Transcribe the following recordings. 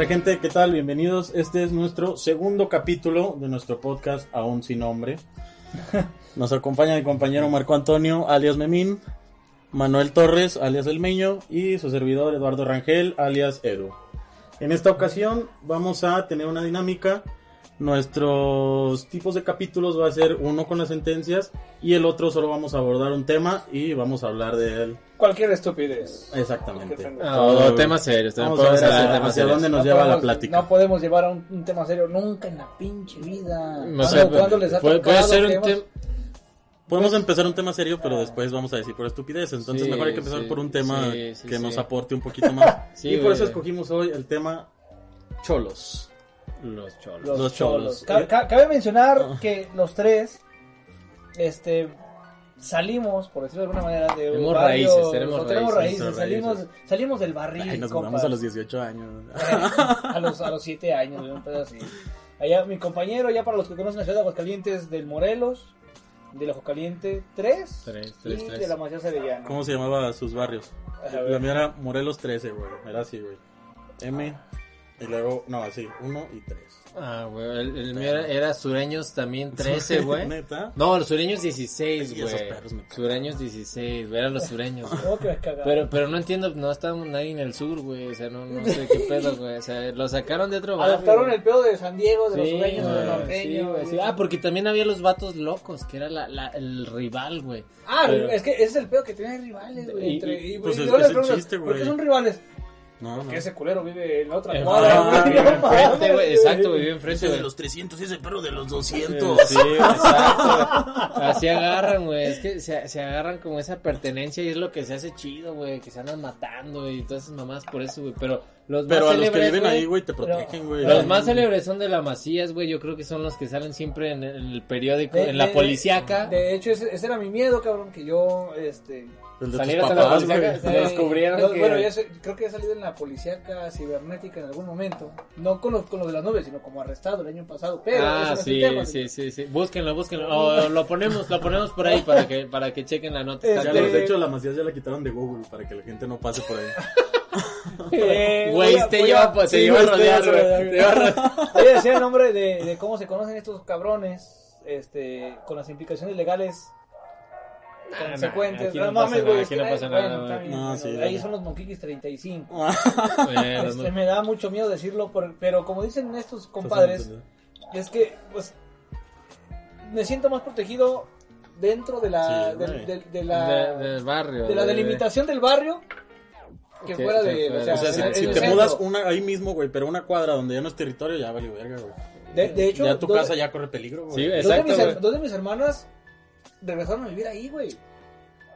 Hola gente, ¿qué tal? Bienvenidos. Este es nuestro segundo capítulo de nuestro podcast Aún sin nombre. Nos acompaña mi compañero Marco Antonio, alias Memín, Manuel Torres, alias El Meño, y su servidor Eduardo Rangel, alias Edu. En esta ocasión vamos a tener una dinámica. Nuestros tipos de capítulos va a ser uno con las sentencias y el otro solo vamos a abordar un tema y vamos a hablar de él. Cualquier estupidez. Exactamente. No, temas serios. también Vamos a ver hacia, hacia serios. dónde nos No lleva la podemos- plática. No podemos llevar a un, un tema serio nunca en la pinche vida. O ¿Cuándo- sea, cuándo les ha puede, puede tocado ser un tema. Podemos empezar un tema serio, pero después vamos a decir por estupideces. Entonces Sí, mejor hay que empezar sí, por un tema sí, sí, que sí. nos aporte un poquito más. Sí, y por eso escogimos hoy el tema cholos. Los cholos. Los, Los cholos. cholos. Ca- ca- cabe mencionar Ah. que los tres este salimos, por decirlo de alguna manera, de un Tenemos barrio- raíces, tenemos tenemos raíces, raíces, raíces. salimos, salimos del barril, Ay, nos mudamos a los 18 años. a los a los 7 años, un pedo así. Allá mi compañero, ya para los que conocen la ciudad de Aguascalientes del Morelos, del Ojo Caliente 3, Tres, y tres, tres. de la Macías Arellano. ¿Cómo se llamaba sus barrios? La mía era Morelos 13, güey. Era así, güey. M. Y luego, no, así, 1 y 3. Ah, güey. El, el mío era, era sureños también 13, güey. ¿Neta? No, los sureños 16, Y esos güey. perros me cagan. Sureños 16, güey. Eran los sureños. güey. ¿Cómo que me cagaba? Pero, pero no entiendo, no está nadie en el sur, güey. O sea, no, no sé qué pedo, güey. O sea, lo sacaron de otro barrio. Adaptaron el pedo de San Diego, de los sureños, de los güey, norteños. sí, güey, sí. Ah, porque también había los vatos locos, que era la, la, el rival, güey. Ah, Pero- es que ese es el pedo que tienen rivales, güey. Y- Entre, y- y, pues y es- yo es les el pregunto, chiste, ¿Por güey. qué son rivales? No, no. Que ese culero vive en la otra Eh, cuadra, vive No enfrente, güey. Exacto, vive enfrente, Ese de los 300 y ese perro de los Eh, 200. Sí, exacto. Así agarran, güey. Es que se, se agarran como esa pertenencia y es lo que se hace chido, güey. Que se andan matando y todas esas mamás por eso, güey. Pero los Pero más a los que viven ahí, güey, te protegen, güey. Los más célebres son de la Macías, güey. Yo creo que son los que salen siempre en, en el periódico, De- en la de- policíaca. De hecho, ese, ese era mi miedo, cabrón, que yo, este... Tus Salieras a la papás, policía. Se descubrieron que- Bueno, ya sé- creo que he salido en la policíaca cibernética en algún momento. No con lo, con lo de las nubes, sino como arrestado el año pasado. Pero ah, sí, tema, sí, sí, sí. Búsquenlo, búsquenlo. O lo ponemos, lo ponemos por ahí para que, para que chequen la nota. Este- Ya los, de hecho, la Macías ya la quitaron de Google para que la gente no pase por ahí. Eh, Güey, a- te lleva, a- pues, te sí, lleva a rodear, güey. Voy a decir el nombre de, de cómo se conocen estos cabrones, este, con las implicaciones legales consecuentes. aquí no, mames, nada, güey, aquí no pasa nada, No, bueno, sí, ahí dale. son los Monquiquis 35. Bueno, Este, me da mucho miedo decirlo, por- pero como dicen estos compadres, es que, pues, me siento más protegido dentro de la, Sí, del- güey. del- de, la, de- del barrio. de la de- delimitación del barrio que fuera de, o sea, O sea, si, el te centro. mudas una, ahí mismo, güey, pero una cuadra donde ya no es territorio, ya vale verga, güey. De, de hecho, ya tu dos- casa ya corre peligro, güey. Sí, dos, de exacto, mis, her- güey. dos de mis hermanas regresaron a vivir ahí, güey.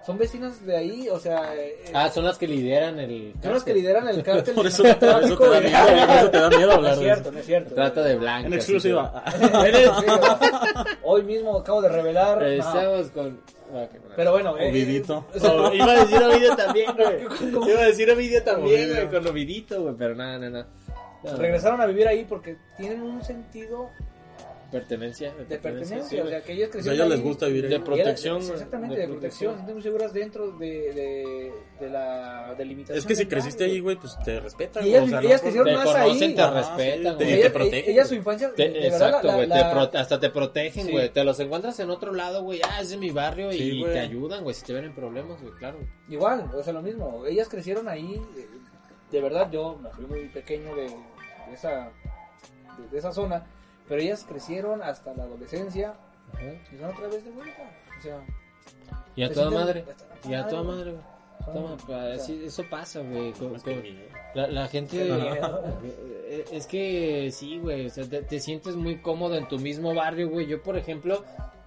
Son vecinas de ahí, o sea, eh, Ah, son las que lideran el. son las que lideran el cártel Por eso, por eso te da miedo, güey. por eso te da miedo No hablar es de cierto, eso. no es cierto. Trata de blanco. En exclusiva. Hoy mismo acabo de revelar. no. Estamos con. ah, bueno. Pero bueno, eh, Ovidito. o sea, Oh, iba a decir Ovidio también, güey. Iba a decir Ovidio también, Ovidio. güey, con Ovidito, güey, pero nada, nada, nada. Regresaron a vivir ahí porque tienen un sentido Pertenencia. de pertenencia. sí, o sea, que ellas O sea, a crecieron. ellos les gusta vivir ahí. De protección, era- exactamente, de de, protección. protección. Están muy seguras dentro de, de, de la delimitación. Es que si creciste ahí, güey, pues te respetan. Y ellas- o sea, ellas no, crecieron Te más conocen, ahí. te respetan, sí, te- güey. y Ella, protegen. ella su infancia. Te- exacto, güey. la- te hasta te protegen, Sí. güey. Te los encuentras en otro lado, güey. Ah, es de mi barrio Sí, y güey. te ayudan, güey. Si te ven en problemas, güey, claro. Igual, o sea, lo mismo. Ellas crecieron ahí. eh, De verdad, yo me fui muy pequeño de, esa, de esa zona. Pero ellas crecieron hasta la adolescencia y son otra vez de vuelta. O sea, Y a toda madre. Y a toda madre, güey. Son- Toma, pa- o sea, sí, eso pasa, güey. con- con-. La, la gente. Eh, es que sí, güey, o sea, te, te sientes muy cómodo en tu mismo barrio, güey. Yo, por ejemplo,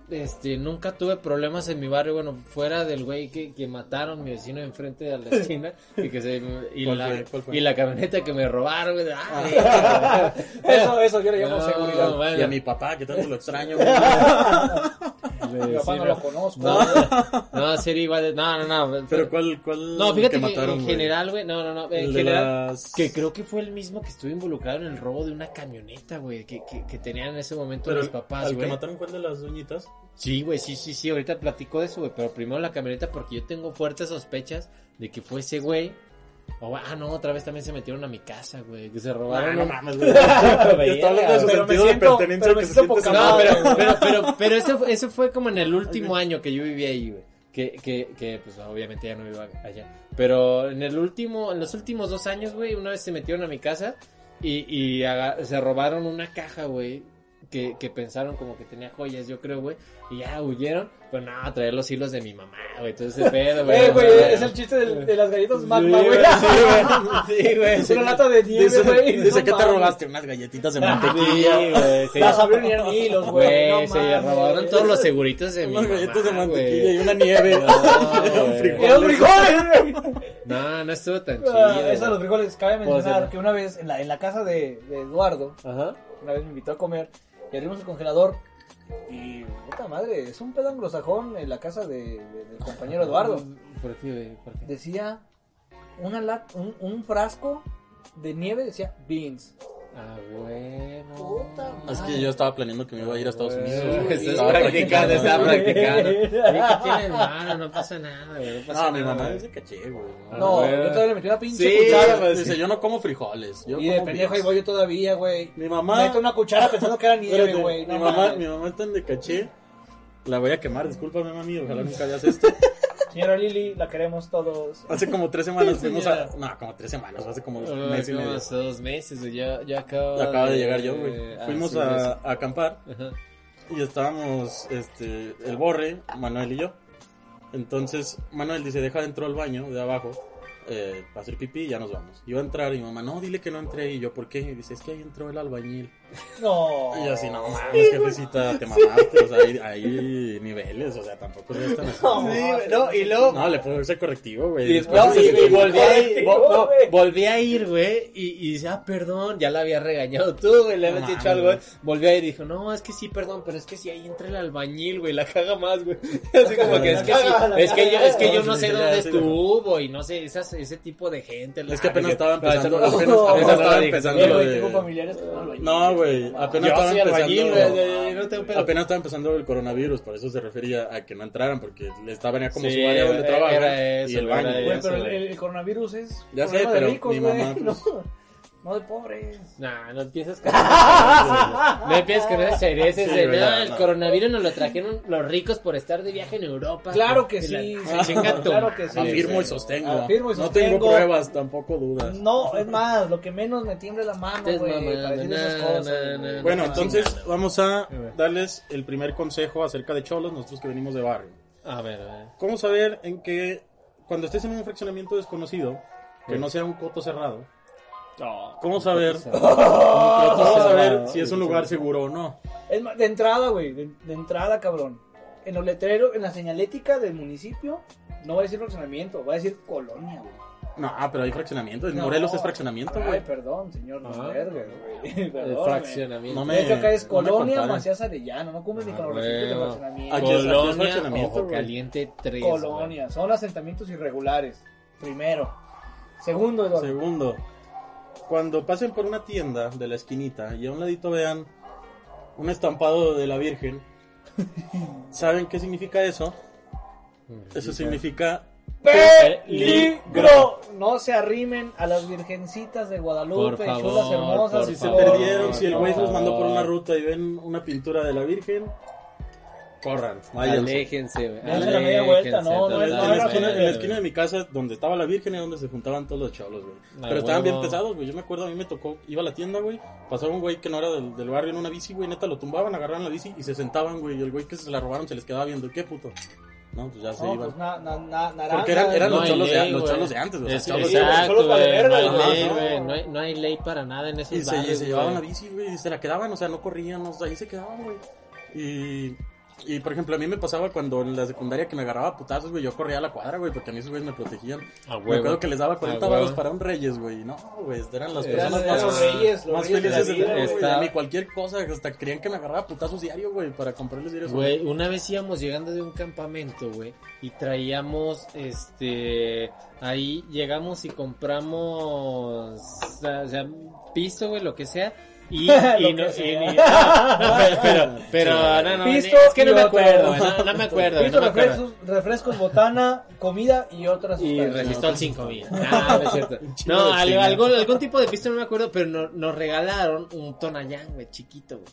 este, nunca tuve problemas en mi barrio, bueno, fuera del güey que, que mataron mi vecino enfrente de la esquina y que se y ¿Cuál la, fue? ¿Cuál fue? y la camioneta que me robaron, güey. ah, Eso, eso yo le llamo No, seguridad. bueno. Y a mi papá, que tanto lo extraño, güey. Mi papá Sí, no lo conozco. No, no, sería igual de, no, no, no. Pero ¿cuál, cuál no, fíjate que, mataron, en güey? general, güey, no, no, no, en El de general, las- que creo que fue el mismo que estuvo involucrado en el robo de una camioneta, güey, que, que, que tenían en ese momento Pero los papás, al que güey. mataron fue de las doñitas. Sí, güey, sí, sí, sí, ahorita platico de eso, güey, pero primero la camioneta porque yo tengo fuertes sospechas de que fue ese güey. Ah, no, otra vez también se metieron a mi casa, güey, que se Ah, robaron. no un- mames, güey. Está hablando de su Pero me sentido de siento- pertenencia que se siente No, pero, pero, pero, pero eso, fue- eso fue como en el último año que yo viví ahí, güey. Que, que, que, pues obviamente ya no vivo allá. Pero en el último, en los últimos dos años, güey, una vez se metieron a mi casa y, y se robaron una caja, güey. Que, que pensaron como que tenía joyas, yo creo, güey. Y ya huyeron. Pues nada, traer los hilos de mi mamá, güey. Todo ese pedo, güey. Eh, güey, es el chiste del- de las galletas Sí, magma, güey. Sí, güey. Sí, güey. Es una lata de nieve, güey. dice no ¿qué te robaste? Unas galletitas de Sí, mantequilla. güey. sí. Las abrieron y eran hilos, güey. Güey, no se robaron todos los seguritos de mi Unas mamá, galletas de mantequilla y una nieve. No, Un güey. frijol. ¡Eran frijoles, güey! No, no estuvo tan Ah, chido. Eso de los frijoles, cabe mencionar que una vez en la, en la casa de, de Eduardo, Ajá. una vez me invitó a comer y abrimos el congelador y puta madre, es un pedo anglosajón en la casa de, de- del compañero Eduardo. ¿Por qué, güey? ¿Por qué? Decía una lat- un, un frasco de nieve, decía beans. Ah, bueno. Puta Es que yo estaba planeando que me iba a ir a Estados Unidos. güey. Estás Estaba practicando, estaba practicando. Oye, ¿qué tiene malo? No pasa nada, güey. No pasa No, mi nada, mamá güey. dice caché, güey. Ah, No, yo todavía le metí una pinche Sí, cuchara. pues, Dice, yo no como frijoles. Yo Y de como pendejo ahí voy yo todavía, güey. Mi mamá... Meto una cuchara pensando que era nieve, Espérate, güey. mi, no mamá, mames. mi mamá está en de caché. La voy a quemar, discúlpame, mami. Ojalá nunca veas esto. Señora Lili, la queremos todos. Hace como tres semanas fuimos a. No, como tres semanas, hace como No, un mes y como medio. hace dos meses. Ya, ya acabo Acaba de llegar yo, güey. ah, Fuimos sí, a, a acampar. Ajá. y estábamos, este, el Borre, Manuel y yo. Entonces, Manuel dice, deja dentro al baño de abajo eh, para hacer pipí y ya nos vamos. Iba a entrar y mi mamá, no, dile que no entré. Y yo, ¿por qué? Y dice, es que ahí entró el albañil. No. Y yo así, no mames, jefecita, te mamaste. O sea, hay, hay niveles, o sea, tampoco es tan así. No, Sí, no, y luego No, le puedo ser correctivo, güey. Y, Después no, y- y volví a ir, no, güey. volví a ir, güey, y, y dice, ah, perdón, ya la había regañado tú, güey, le No habías dicho algo, güey. Volví a ir y dijo, no, es que sí, perdón, pero es que si ahí entra el albañil, güey, la caga más, güey. Así como que es que sí, es que yo, es que yo no sé dónde estuvo y no sé, esas, ese tipo de gente. Es que apenas estaba empezando. apenas, estaba empezando. No, güey, apenas Yo estaba albañil, empezando. güey, yo- yo no tengo pedo. Apenas estaba empezando el coronavirus, por eso se refería a que no entraran, porque le estaba venía como Sí, su área donde era- trabaja era y eso, el baño. era Güey, eso, pero el, güey. el coronavirus es Ya sé, problema de pero ricos, mi güey. mamá, pues- No, no de pobres. Nah, no empiezas con No empiezas con esas chaireces Sí, de no, no, el no. coronavirus nos lo trajeron los ricos por estar de viaje en Europa. Claro que Y la- sí, claro que sí. Afirmo y sostengo. Afirmo y No sostengo. tengo pruebas, tampoco dudas. No, es más, lo que menos me tiembla la mano, güey, para decir esas cosas. Bueno, No, entonces vamos a darles el primer consejo acerca de cholos, nosotros que venimos de barrio. A ver, a ver. ¿Cómo saber en que cuando estés en un fraccionamiento desconocido, que no sea un coto cerrado, cómo saber, cómo saber si es un lugar seguro o no? Es más, de entrada, güey, de, de entrada, cabrón. En los letreros, en la señalética del municipio, no va a decir fraccionamiento, va a decir colonia, güey. No, pero hay fraccionamiento. En No. Morelos es fraccionamiento, Ay, güey. perdón, señor, no Ah. verga, güey. El Perdón, fraccionamiento. No me- De hecho, acá es no me colonia, compares. Macías Arellano, no cumples ni con Ah, los requisitos de fraccionamiento. Aquí es- aquí es Colonia, fraccionamiento, Ojo güey. Caliente 3. Colonia, son asentamientos irregulares. Primero. Segundo, Eduardo. Segundo, cuando pasen por una tienda de la esquinita y a un ladito vean un estampado de la Virgen, ¿saben qué significa eso? Eso significa ¡Peligro! No se arrimen a las virgencitas de Guadalupe, Por favor, chulas hermosas. por si se favor. perdieron, si el güey los mandó por una ruta y ven una pintura de la Virgen, corran, vayan. Aléjense, güey. La media vuelta, no, no En la, esquina, en la güey. esquina de mi casa, donde estaba la Virgen, es donde se juntaban todos los cholos, güey. Ah, Pero estaban bien huevo. pesados, güey. Yo me acuerdo, a mí me tocó, iba a la tienda, güey. Pasaba un güey que no era del, del barrio en una bici, güey. Neta, lo tumbaban, agarraban la bici y se sentaban, güey. Y el güey que se la robaron se les quedaba viendo. ¿Qué puto? No, pues ya se No, iban. pues na, na, na, naranja. Porque eran, eran No los, hay cholos de, ley, los güey. cholos de antes, güey. cholos- exacto, güey, no hay güey. ley, güey, no hay, no hay ley para nada en esos Y se, barrios, se llevaban la bici, güey, y se la quedaban, o sea, no corrían, o sea, ahí se quedaban, güey. Y, y, por ejemplo, a mí me pasaba cuando en la secundaria que me agarraba a putazos, güey, yo corría a la cuadra, güey, porque a mí esos güeyes me protegían. A Me acuerdo que les daba 40 A huevo. varos para un Reyes, güey. No, güey, eran las Eran personas más, los reyes, los más reyes de la felices de vida, todo, güey. Está- A mí cualquier cosa, hasta querían que me agarraba a putazos diario, güey, para comprarles diarios. Güey, una vez íbamos llegando de un campamento, güey, y traíamos, este, ahí llegamos y compramos, o sea, o sea, pisto, güey, lo que sea, y, y no, y- y- no, no, pero, pero, pero, no, no, Pisto es que no me acuerdo, no, no me acuerdo, Pisto, no me acuerdo. refrescos, refrescos, botana, comida y otras Y resistol 5000. No, no es cierto. No, algo, algún, algún tipo de pisto no me acuerdo, pero no- nos regalaron un Tonayán, güey, chiquito, güey.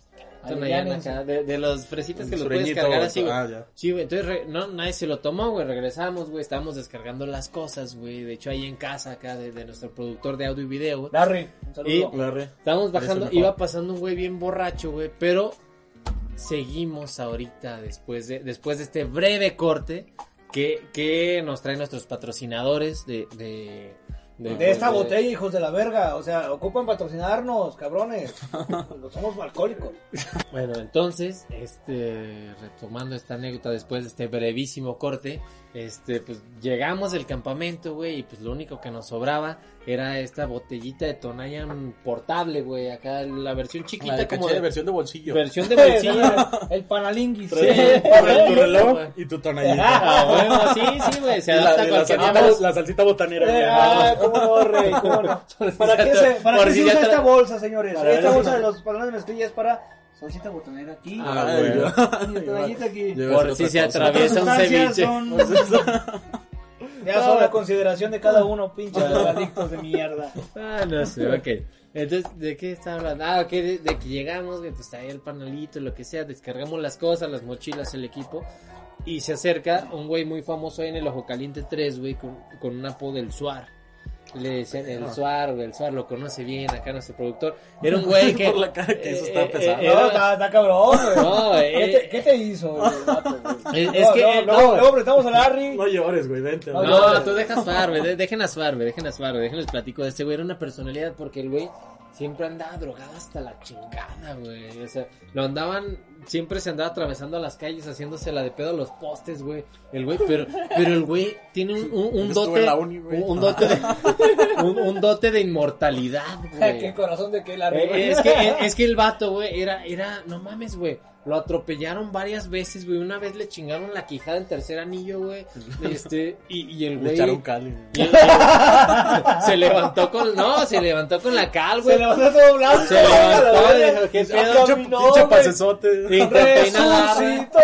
Acá, de, de los fresitas que los puedes cargar güey. así, güey. Ah. Sí, güey, entonces re- no, nadie se lo tomó, güey, regresamos, güey, estábamos descargando las cosas, güey, de hecho ahí en casa acá de, de nuestro productor de audio y video, güey. Larry, un saludo. Y- La re- Estábamos bajando, iba pasando un güey bien borracho, güey, pero seguimos ahorita después de, después de este breve corte que, que nos traen nuestros patrocinadores de, de, De esta botella, hijos de la verga. O sea, ocupan patrocinarnos, cabrones. No somos alcohólicos. Bueno, entonces, este, retomando esta anécdota después de este brevísimo corte, este, pues llegamos del campamento, güey, y pues lo único que nos sobraba era esta botellita de Tonayan portable, güey, acá la versión La chiquita de como de versión de bolsillo. versión de bolsillo. El panalinguis. Sí. Tu reloj y tu tonallita. Ah, bueno, sí, sí, güey, se Y la, adapta la salsita, la salsita botanera. Eh, ah, cómo no, rey, cómo no. ¿Para qué se, para qué se usa esta bolsa, señores? Para esta bolsa de los pantalones de mezclilla es para salsita botanera aquí. Ah, güey. y la tonallita aquí. Por si se atraviesa un ceviche. son- Ya son a consideración de cada uno, pinches drogadictos de mierda. Ah, no sé, ok. Entonces, ¿de qué está hablando? Ah, ok, de, de que llegamos, güey, pues ahí el panelito, lo que sea, descargamos las cosas, las mochilas, el equipo. Y se acerca un güey muy famoso ahí en el Ojo Caliente 3, güey, con, con un apodo del Suar. Le decían el Suar, güey, el Suar lo conoce bien acá nuestro productor. Era un güey que... Por la cara que eso está eh, eh, pesado. era- No, está, está cabrón, güey. No, ¿Qué, eh, te, qué te hizo, güey? Es- es que, No, eh, no, no. luego, luego prestamos a Larry. No llores, güey, vente. No, güey. No, tú dejas Suar, güey, de- dejen a Suar, güey, dejen a Suar, güey, déjenles platico de este güey, era una personalidad porque el güey siempre andaba drogado hasta la chingada, güey, o sea, lo andaban, siempre se andaba atravesando a las calles haciéndose la de pedo a los postes, güey, el güey, pero, pero el güey tiene un, un, dote, en la uni, güey. un, un dote de, un, un dote de inmortalidad, güey. Qué corazón de que Larry. Eh, güey. es que es que el vato, güey, era era no mames, güey. Lo atropellaron varias veces, güey. Una vez le chingaron la quijada en tercer anillo, güey. Este, y, y el Le güey echaron güey. y- y- se levantó con no, se levantó con la cal, güey. Se levantó todo blanco. Se levantó, dijo, ¿qué Ya pedo? Pinche pasesote. Resucitó.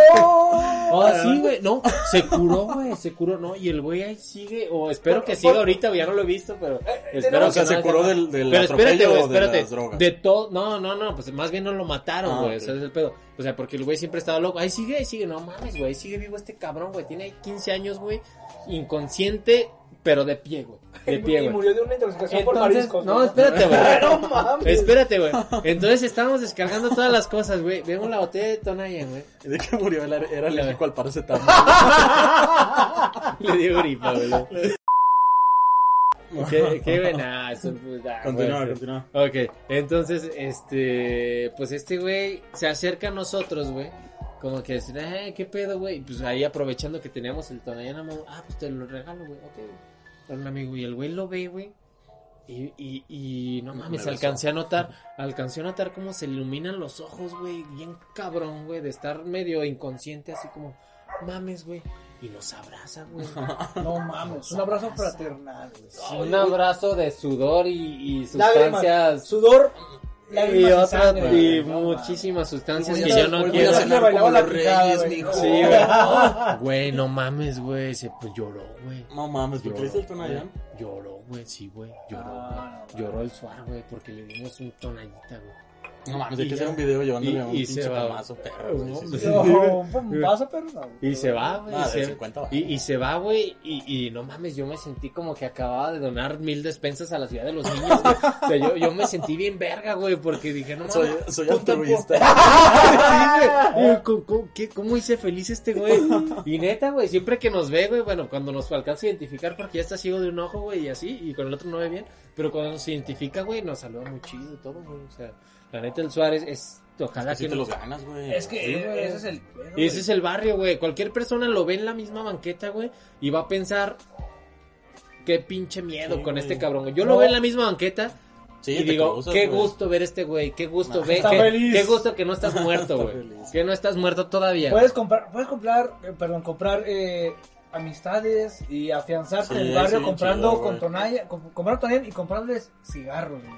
Oh, sí, güey, no, se curó, güey, se curó, no, y el güey ahí sigue, o espero que siga ahorita, güey, ya no lo he visto, pero espero O sea, que se no, curó del, del Pero espérate, güey, o de espérate. De todo, no, no, no, pues más bien no lo mataron, Ah, güey, ok. ese es el pedo. O sea, porque el güey siempre estaba loco. Ahí sigue, ahí sigue, no mames, güey, ahí sigue vivo este cabrón, güey. Tiene 15 años, güey, inconsciente, pero de pie, güey. De pie, Y güey. murió de una intoxicación por mariscos. no, espérate, güey. No mames. Espérate, güey. Entonces estábamos descargando todas las cosas, güey. Vemos la botella de Tonayan, güey. ¿De qué murió? Era, era alérgico al paracetamol. Le dio gripa, güey. Qué, qué buena. eso, pues, ah, Continúa, bueno. continúa. Ok, entonces, este, pues este güey se acerca a nosotros, güey. Como que decir, eh, qué pedo, güey. Y Pues ahí aprovechando que teníamos el Tonayan, amo- ah, pues te lo regalo, güey. Ok, güey. Para un amigo, y el güey lo ve, güey. Y, y, y no mames, alcancé a notar, alcancé a notar cómo se iluminan los ojos, güey, bien cabrón, güey, de estar medio inconsciente, así como, mames, güey, y nos abraza, güey. No mames. Un abrazo fraternal, güey. Un abrazo de sudor y, y Lágrimas, sustancias sudor, y y otras y. No muchísimas sustancias que yo no quiero. como los reyes, güey. mijo. Sí, güey. Güey, no mames, güey, se pues, lloró, güey. No mames, ¿por qué le hice el Tonayán? Lloró, güey, sí, güey, lloró. Ah, güey. Lloró el suar, güey, porque le dimos un tonallita, güey. No mames, hay Y que hacer un video llevándole Y- a un y pinche se va. pamazo, perro. güey, sí, sí, sí. No, un vaso. Y se va, güey. Ah, y de se- 50 y, y se va, güey. Y, y no mames, yo me sentí como que acababa de donar mil despensas a la ciudad de los niños. güey. O sea, yo, yo me sentí bien verga, güey, porque dije, no mames. Soy, soy altruista. Sí, güey. Eh, ¿Cómo, cómo- qué- cómo hice feliz este güey? Y neta, güey, siempre que nos ve, güey, bueno, cuando nos alcanza a identificar porque ya está ciego de un ojo, güey, y así, y con el otro no ve bien, pero cuando nos identifica, güey, nos saluda muy chido y todo, güey. O sea, la neta, el Suárez es, ojalá Así que te nos- los ganas, güey. Es que Sí, eh, güey. ese es el. güey. ese es el barrio, güey. Cualquier persona lo ve en la misma banqueta, güey, y va a pensar, qué pinche miedo Sí, con este cabrón. güey. Yo No. lo veo en la misma banqueta Sí, y te digo, cruzas, qué gusto ver este güey, qué gusto, Nah, ve, qué, feliz. qué gusto que no estás muerto, güey. Que no estás muerto todavía. Puedes comprar, puedes comprar, eh, perdón, comprar eh, amistades y afianzarte Sí, en el barrio sí, comprando chido, con tonalla, com- comprando tonalla y comprarles cigarros. güey.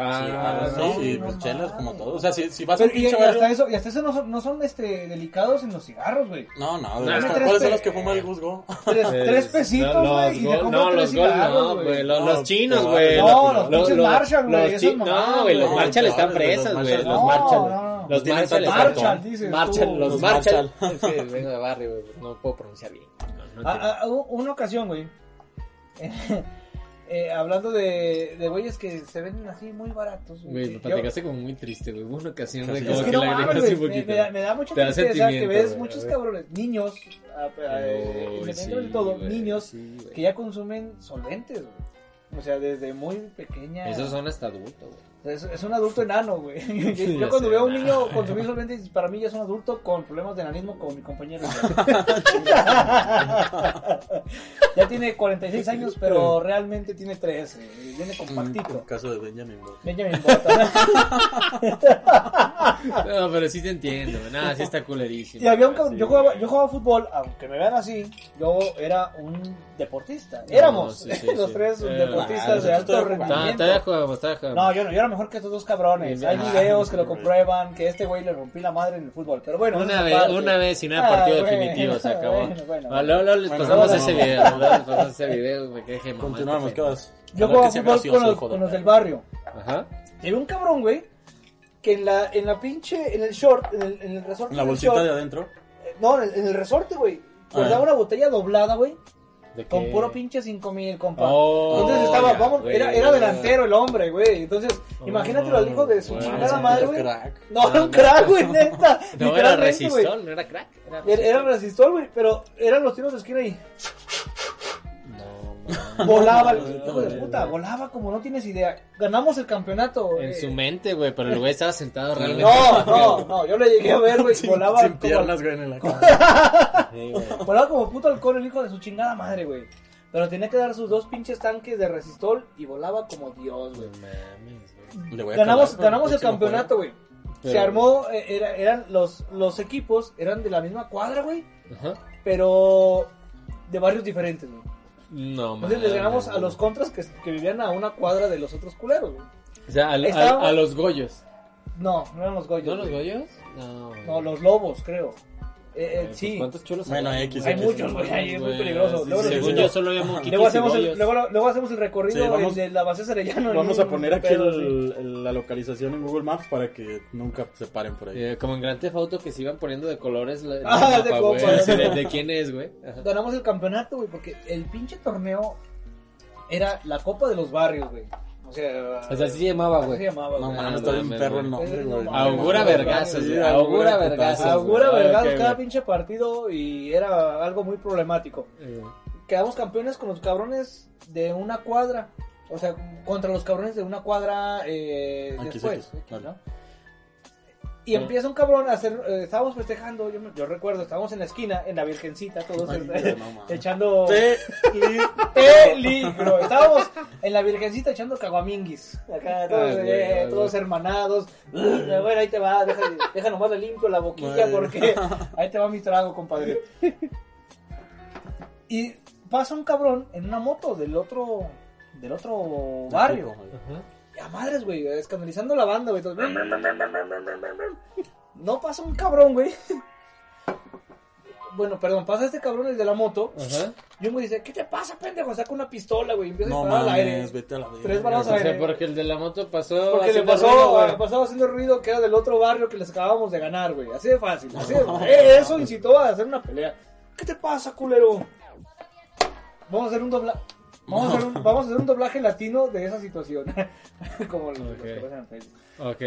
Ah, Sí, no, sí, no pues chelas como todo. O sea, si, si vas a un pinche y hasta barrio... eso, y hasta eso no son, no son este, delicados en los cigarros, güey. No, no, tres ¿cuáles son los que fuma el Guzgo? Tres, tres pesitos, no, güey, los y te gol- compras no, tres los gol cigarros, no, güey. güey. Los, No, los chinos, güey. No, Los- pinches Marshall, güey, No, güey, los güey. Marshall están No, los güey. Los no. Marshall. No, no, no. Los Marshall. Marshall, dices Marshall, los Marshall. Es que vengo de barrio, güey. No puedo pronunciar bien. No, no Ah, ah, una ocasión, güey. eh, hablando de, de güeyes que se venden así muy baratos. Güey, me platicaste como muy triste, güey. Hubo una ocasión, Casi. como Es que, que no la mames, agregaste un me, poquito. me da, me da mucha tristeza que ves muchos cabrones, niños, eh, independientemente sí, de todo, güey, niños sí, que ya consumen solventes, güey. O sea, desde muy pequeña. Esos son hasta adultos, güey. Es, es un adulto enano, güey. Yo, cuando veo a un niño consumir solventes, para mí ya es un adulto con problemas de enanismo como mi compañero. ya tiene 46 años, pero realmente tiene 13. y Viene El compactito. caso de Benjamin Button. Benjamin Button. No, pero sí te entiendo, güey. Nada, sí está culerísimo. Y había un Sí, yo jugaba, yo jugaba fútbol, aunque me vean así, yo era un deportista. Éramos sí, sí, los sí. tres Eh, deportistas ah, de alto rendimiento. Todavía jugamos, todavía jugamos. No, yo no, yo era mejor que estos dos cabrones. Sí, Hay ah, videos que lo comprueban que este güey le rompí la madre en el fútbol. Pero bueno, Una vez, una vez y no Ah, partido bueno, definitivo, se acabó. bueno, bueno, luego, les pasamos ese video, les pasamos ese video, mamá, Continuamos, ¿qué vas? Yo jugaba fútbol con los, del barrio. Ajá. Y había un cabrón, güey, que en la, en la pinche, en el short, en el, en el resorte. En la bolsita short, de adentro. eh, No, en el, en el resorte, güey. Guardaba Ah. una botella doblada, güey. ¿De Con puro pinche 5000, compa. Oh, Entonces estaba, ya, vamos, güey. era, era delantero el hombre, güey. Entonces, imagínatelo al hijo de su güey. chingada madre, güey. No, era un crack, güey, neta. No, era resistol, no era crack. Era resistol, güey, pero eran los tiros de esquina y volaba, hijo de puta, volaba como no tienes idea. Ganamos el campeonato. En eh, su mente, güey, pero el güey estaba sentado realmente. No, no, no, yo le llegué a ver, güey, Sin, volaba sin como, piernas, güey, en la cara. Sí, volaba como puto alcohol el hijo de su chingada madre, güey. Pero tenía que dar sus dos pinches tanques de resistol y volaba como Dios, güey. Ganamos, ganamos el campeonato, güey. Se armó, eh, era- eran los, los equipos, eran de la misma cuadra, güey, Ajá. pero de barrios diferentes, güey. No, Entonces les mames, ganamos a los contras que, que vivían a una cuadra de los otros culeros, güey. O sea, Estábamos- a los Goyos. No, no eran los Goyos. ¿No los. Goyos? No. No, los lobos, creo. Eh, eh, pues, sí. ¿Cuántos chulos Bueno, hay? X, Hay X, muchos, güey, ahí es muy peligroso. sí, Luego sí, Según yo solo veo moquitos Luego hacemos, el, luego, luego hacemos el recorrido Sí, vamos- de la base Arellano. Vamos a poner aquí pedo el- el- la localización en Google Maps para que nunca se paren por ahí. Eh, como en Grand Theft Auto que se iban poniendo de colores la, Ah, de mapa, copa. Así de, de quién es, güey. Ganamos el campeonato, güey, porque el pinche torneo era la Copa de los Barrios, güey. O sea, O sea, así se llamaba, así güey. se llamaba, No güey. mames, no está bien perro el nombre, güey. No, Augura vergazos, güey. augura vergazos. Augura Ok, cada pinche partido y era algo muy problemático. Quedamos campeones con los cabrones de una cuadra. O sea, contra los cabrones de una cuadra eh, Aquí, después. ¿no? Y empieza un cabrón a hacer, eh, estábamos festejando, yo, me- yo recuerdo, estábamos en la esquina, en la Virgencita, todos Ay, eh, no mames. echando Peligro. Estábamos en la Virgencita echando caguaminguis. Acá todos, güey, eh, todos hermanados. Bueno, ahí te va, deja, deja nomás le limpio la boquilla Bueno. porque ahí te va mi trago, compadre. Y pasa un cabrón en una moto del otro del otro barrio. Ajá. A madres, güey, escandalizando la banda, güey. No pasa un cabrón, güey. bueno, perdón, pasa este cabrón el de la moto. Ajá. Y un güey dice, ¿qué te pasa, pendejo? Saca una pistola, güey. Empieza a No disparar al aire. vete a la. Tres balas O al sea, aire. porque el de la moto pasó. Porque le pasó, ruido, güey. pasaba haciendo ruido que era del otro barrio que les acabábamos de ganar, güey. Así de fácil. Así de, Eh, eso incitó a hacer una pelea. ¿Qué te pasa, culero? Vamos a hacer un doblaje. Vamos, a hacer un, vamos a hacer un doblaje latino de esa situación. Como los, los Ok. que pasan en Facebook. Ok.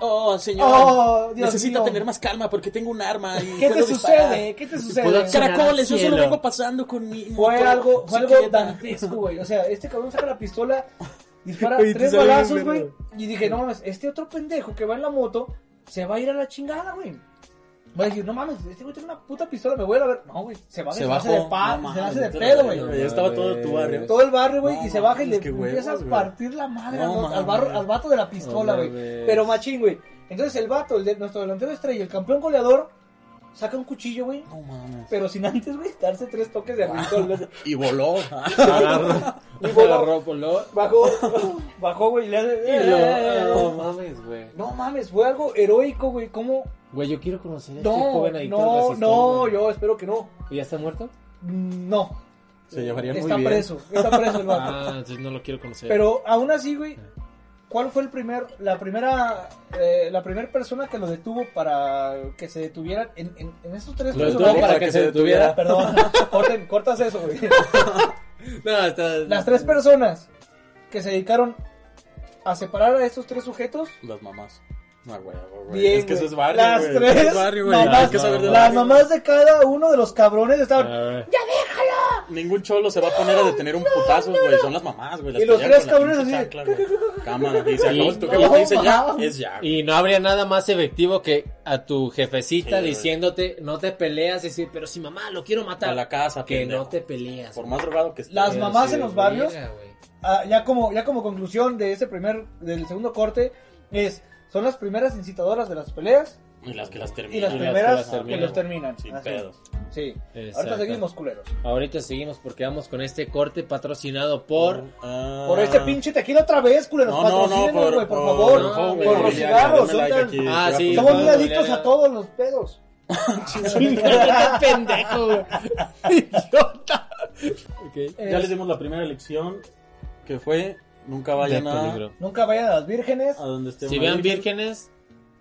Oh, señor. Oh, Dios Necesito mío. tener más calma porque tengo un arma y ¿Qué te sucede? ¿Qué te sucede? Caracoles, yo solo vengo pasando con mi Fue moto algo, fue algo dantesco, güey. O sea, este cabrón saca la pistola, dispara Oye, tres balazos, güey. Y dije, no mames, este otro pendejo que va en la moto se va a ir a la chingada, güey. Va a decir, no mames, este güey tiene una puta pistola, me voy a ver. No, güey, se va, Se se bajó. hace de pa, No se hace de pedo, güey. Ya estaba todo tu barrio. Todo el barrio, güey, No y se baja y le empieza a huevos, partir la madre No al, al, barro- al vato de la pistola, güey. Pero machín, güey. Entonces el vato, el de, nuestro delantero estrella, el campeón goleador, saca un cuchillo, güey. No mames. Pero sin antes, güey, darse tres toques de alcohol. Y voló. Agarró. Y voló. Agarró, voló. Bajó, bajó, güey, y le hace... Y lo- No mames, güey. No mames, fue algo heroico, güey. ¿Cómo? Güey, yo quiero conocer a este No, joven adicto no, no, güey. yo espero que no. ¿Y ya está muerto? No, Se llevarían muy está bien. preso, está preso el vato. Ah, entonces no lo quiero conocer. Pero aún así, güey, ¿cuál fue el primer, la primera, eh, la primera persona que lo detuvo para que se detuvieran en, en, en estos tres Lo detuvo para que se detuviera. Perdón, corten, cortas eso, güey. No, está... Las tres personas que se dedicaron a separar a estos tres sujetos Las mamás. No, güey, güey. Bien, es que eso es barrio, Las güey. tres Es barrio, güey. mamás- Hay que saber de no, Las barrio. mamás de cada uno de los cabrones estaban... ver. Ningún cholo se va a poner a detener un putazo, güey. Son las mamás, güey. las Y los que llegan tres con la cabrones pinche así. chancla, güey. Cámara. Y acabó. Y- Si tu no, jefe te dice ya, es ya. güey. Y no habría nada más efectivo que a tu jefecita Sí, diciéndote, no te peleas, y decir, pero si mamá, lo quiero matar. A la casa, que pendejo. no te peleas. Por más drogado que esté. Las Pero mamás sí, en los barrios güey. Ah, ya como ya como conclusión de este primer del segundo corte es son las primeras incitadoras de las peleas Y las que las terminan. y las Y las que primeras las que, terminan. los terminan Sin Así. pedos. sí Exacto. ahorita seguimos culeros Ahorita seguimos porque vamos con este corte patrocinado por... Ah. por este pinche tequila otra vez culeros No, no, no, patrocínenos, por, güey por, favor no, güey, por los ya, cigarros like aquí. Ah, sí. somos no, muy no, adictos a todos los pedos ¡Qué pendejo, güey! ¡Idiota! Ok. Ya les dimos la primera lección que fue nunca vayan a, nunca vayan a las vírgenes a donde esté Si vean vírgenes,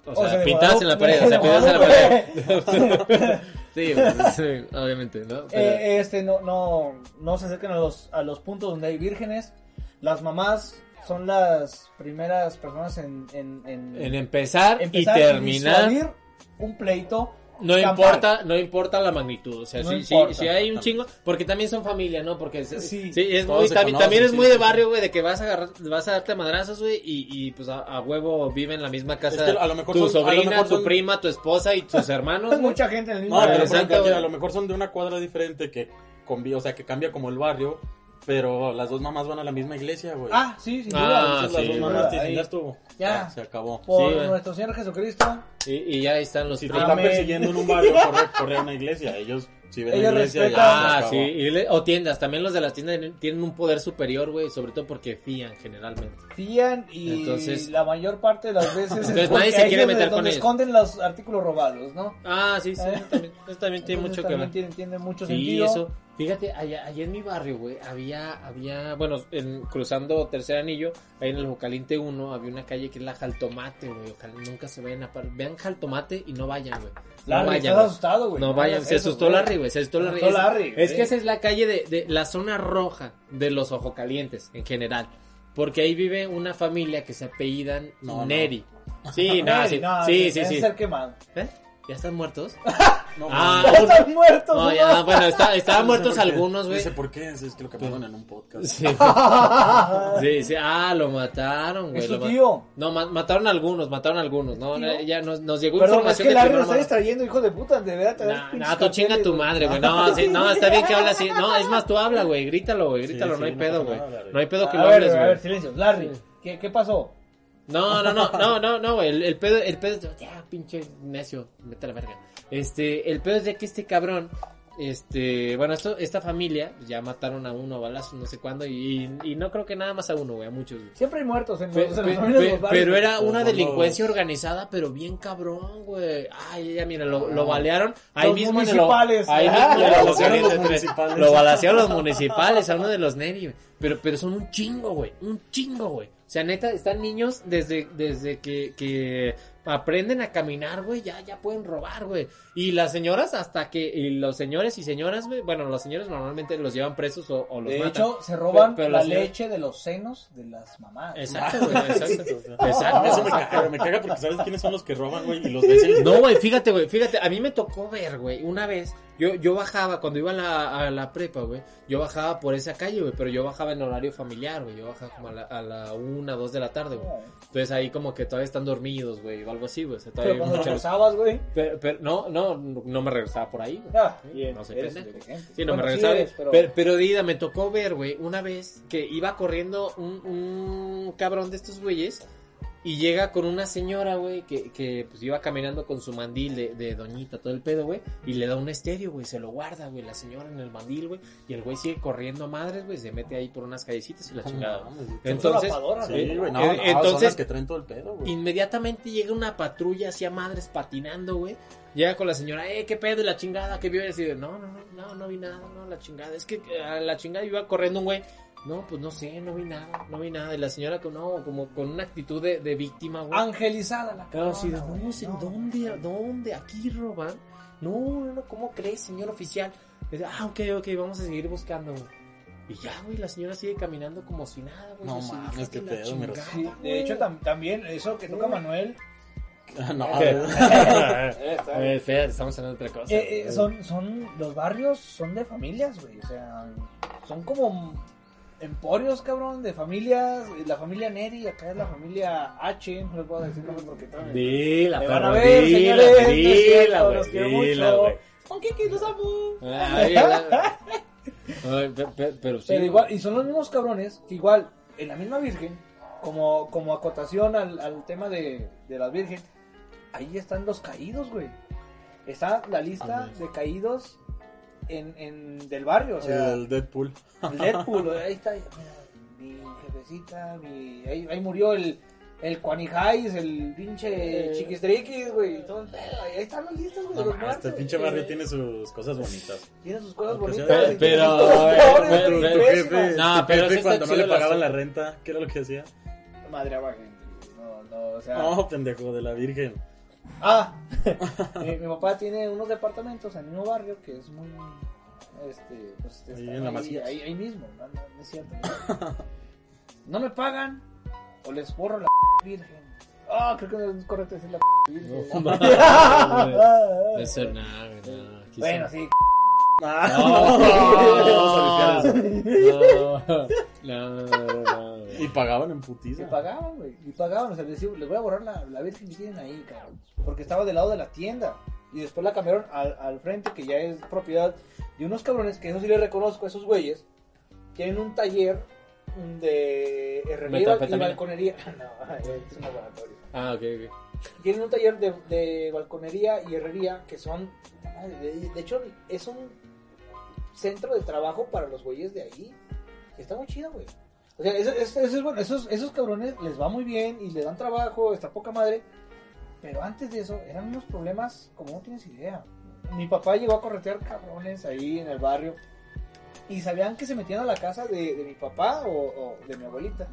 o O sea, pintadas en la pared, o sea, Guadalupe. pintadas en la pared. Sí, pues, sí, obviamente, ¿no? Pero- Eh, este no no no se acerquen a los a los puntos donde hay vírgenes las mamás son las primeras personas en en, en, en empezar, empezar y terminar, un pleito no importa, no importa la magnitud, o sea, No si, si, importa. si hay un chingo, porque también son familia, ¿no? Porque Sí. sí, es muy, también, conocen, es muy sí, de barrio, güey, de que vas a agarrar, vas a darte madrazos, güey, y, y pues a, a huevo viven en la misma casa, Es que a lo mejor tu son- a lo sobrina, mejor tu son- prima, tu esposa y tus hermanos, mucha gente en el mismo No, pero por ejemplo, a lo mejor son de una cuadra diferente que convive, o sea, que cambia como el barrio, pero las dos mamás van a la misma iglesia, güey. ah sí sin Ah, duda Entonces las sí, dos güey. mamás Ahí. ya estuvo. Ya. se acabó. por Sí, güey. nuestro Señor Jesucristo Y, y ya ahí están los Si te están Amén. persiguiendo en un barrio, corre, corre a una iglesia. Ellos, si ven Ellos la iglesia, respetan- ya se Ah, acabó. sí, y le- o tiendas, también los de las tiendas tienen un poder superior, güey, sobre todo porque fían generalmente. fían y Entonces- la mayor parte de las veces Entonces es porque nadie se ahí quiere es donde- meter con donde ellos. esconden los artículos robados no Ah, sí, sí, ¿Eh? eso también, eso también tiene Entonces mucho que también ver. tiene, tiene mucho Sí, sentido eso. Fíjate, allá, allá en mi barrio, güey, había, había, bueno, en, cruzando Tercer Anillo, ahí en el Jocaliente 1, había una calle que es la Jaltomate, güey. Ojalá nunca se vayan a par- Vean Jaltomate y no vayan, güey. No Larry, vayan. estás asustado güey No vayan, hagas se eso, asustó güey. Larry, güey, se asustó Larry. Es- Larry, Es que esa es la calle de, de la zona roja de los ojocalientes en general. Porque ahí vive una familia que se apellidan No, no. Neri. Sí, no, sí, no, sí, sí, sí. ¿Eh? ¿Ya están muertos? No, Ah, ya están muertos No, ¿no? ya, bueno, está- estaban No sé muertos algunos, güey. Dice, ¿por qué? Es que lo cambiaron en un podcast. Sí. sí, sí. Ah, lo mataron, güey. es su tío No, ma- mataron algunos, mataron algunos. No, ¿Tío? no, ya nos, nos llegó Perdón, es información que Larry que lo no está distrayendo, hijo de puta, de verdad. te das Nah, pinches nah, tú chinga tu güey. madre, güey. No, sí, no, está bien que hablas así. No, es más, tú habla, güey. Grítalo, güey. Grítalo, Sí, no hay sí, no pedo, güey. Larry. No hay pedo que lo hables, a ver, güey. silencio. Larry, ¿qué, qué pasó? No, no, no, no, no, no, güey. El, el pedo, el pedo, ya, pinche necio, vete a la verga. Este, el pedo es de que este cabrón este, bueno, esto, esta familia, pues, ya mataron a uno a balazos, no sé cuándo, y, y no creo que nada más a uno, güey, a muchos. güey. Siempre hay muertos en, Pe- los- en pe- los barrios, pero era una delincuencia organizada, pero bien cabrón, güey. Ay, ya mira, lo, lo balearon ahí Los mismo municipales. ahí Ah, mismo lo Occidente balacearon los municipales. Lo balacearon los municipales, a uno de los Neri, güey. Pero, pero son un chingo, güey. Un chingo, güey. Sea, neta, están niños desde, desde que, que aprenden a caminar, güey, ya, ya pueden robar, güey. Y las señoras hasta que, y los señores y señoras, güey, bueno, los señores normalmente los llevan presos o, o los De matan. hecho, se roban Pero- pero la leche de los senos de las mamás. Exacto, güey, exacto. Exacto. Exacto. Eso me caga, me caga porque sabes quiénes son los que roban, güey, y los ves en... No, güey, fíjate, güey, fíjate, a mí me tocó ver, güey, una vez, yo, yo bajaba, cuando iba a la, a la prepa, güey, yo bajaba por esa calle, güey, pero yo bajaba en horario familiar, güey, yo bajaba como a la, a la una, dos de la tarde, güey. Entonces ahí como que todavía están dormidos, güey, o algo así, güey, o sea, Pero cuando mucha- regresabas, güey. pero, pero no, no, no me regresaba por ahí, güey. Ah, bien, No sé. Sí, no Bueno, me sí regresaba. eres, pero- pero... pero, Dida, me tocó ver, güey, una vez que iba corriendo un, un cabrón de estos güeyes y llega con una señora, güey, que, que pues iba caminando con su mandil de, de doñita, todo el pedo, güey, y le da un estéreo, güey, se lo guarda, güey, la señora en el mandil, güey, y el güey sigue corriendo a madres, güey, se mete ahí por unas callecitas y la chingada. Entonces, solapadoras, Sí, güey. güey, no, no, son entonces- las que traen todo el pedo, güey. Inmediatamente llega una patrulla hacia madres patinando, güey. Llega con la señora, eh, qué pedo, y la chingada, qué vio y no, no, no, no, no vi nada, no, la chingada. Es que a la chingada iba corriendo un güey. No, pues no sé, no vi nada, no vi nada. Y la señora, con- no, como con una actitud de, de víctima, güey. Angelizada la Claro, así de, cabrona, no, güey. sé, ¿dónde, dónde? ¿Aquí roban? No, no, no, ¿cómo crees, señor oficial? Dice, ah, ok, ok, vamos a seguir buscando, güey. Y ya, güey, la señora sigue caminando como si nada, güey. No mames, qué pedo, chingada, Sí, güey. de hecho, tam- también eso que toca Manuel no, ¿Qué? güey. Eh, estamos hablando de otra cosa. Eh, eh, son, son, los barrios son de familias, güey, o sea, son como emporios, cabrón, de familias, la familia Neri, acá es la familia H, no les puedo decir nombre porque también Dila, me van a ver, dila, señores, dila, güey, los quiero mucho. ¿Con que los amo? Ay, la- Ay, pe- pe- pero sí. Pero igual, y son los mismos cabrones que igual, en la misma Virgen, como, como acotación al, al tema de, de la Virgen, ahí están los caídos, güey. Está la lista Ándale. de caídos en, en, del barrio, o sea, el Deadpool. el Deadpool, ahí está, mi jefecita, mi, ahí, ahí murió el, el Juanijais, el pinche Eh. Chiquistriquis, güey, ahí están las listas, güey, de No, los este pinche barrio Eh, tiene sus cosas bonitas. tiene sus cosas Aunque bonitas. Pero, pero- pero- pésimas. No, tu pero jefe cuando no le pagaban la- renta, ¿qué era lo que hacía? madreaba gente. güey. No, no, o sea. No, pendejo, de la Virgen. Ah, mi, mi papá tiene unos departamentos en el mismo barrio que es muy. Este, pues, Ahí está en la ahí, Macías. ahí, ahí mismo, no, no, no es cierto. No. No me pagan o les borro la virgen. Ah, creo que no es correcto decir la virgen. No. Eso güey, no, aquí bueno, sí. Ah, No, no, eso. No, no, no, no. Y pagaban en Y putiza. pagaban, güey. Y pagaban. O sea, les, decía, les voy a borrar la, la virgen que tienen ahí, cabrón. Porque estaba del lado de la tienda. Y después la cambiaron al, al frente, que ya es propiedad de unos cabrones, que eso sí les reconozco a esos güeyes. Tienen un taller de herrería y balconería. No, es un laboratorio. Ah, ok, ok. Tienen un taller de, de balconería y herrería que son. de hecho, es un centro de trabajo para los güeyes de ahí. Está muy chido, güey. O sea, eso, eso- eso es bueno, esos, esos cabrones les va muy bien y le dan trabajo, está poca madre. Pero antes de eso, eran unos problemas como no tienes idea. Mi papá llegó a corretear cabrones ahí en el barrio. Y sabían que se metían a la casa de, de mi papá o, o de mi abuelita.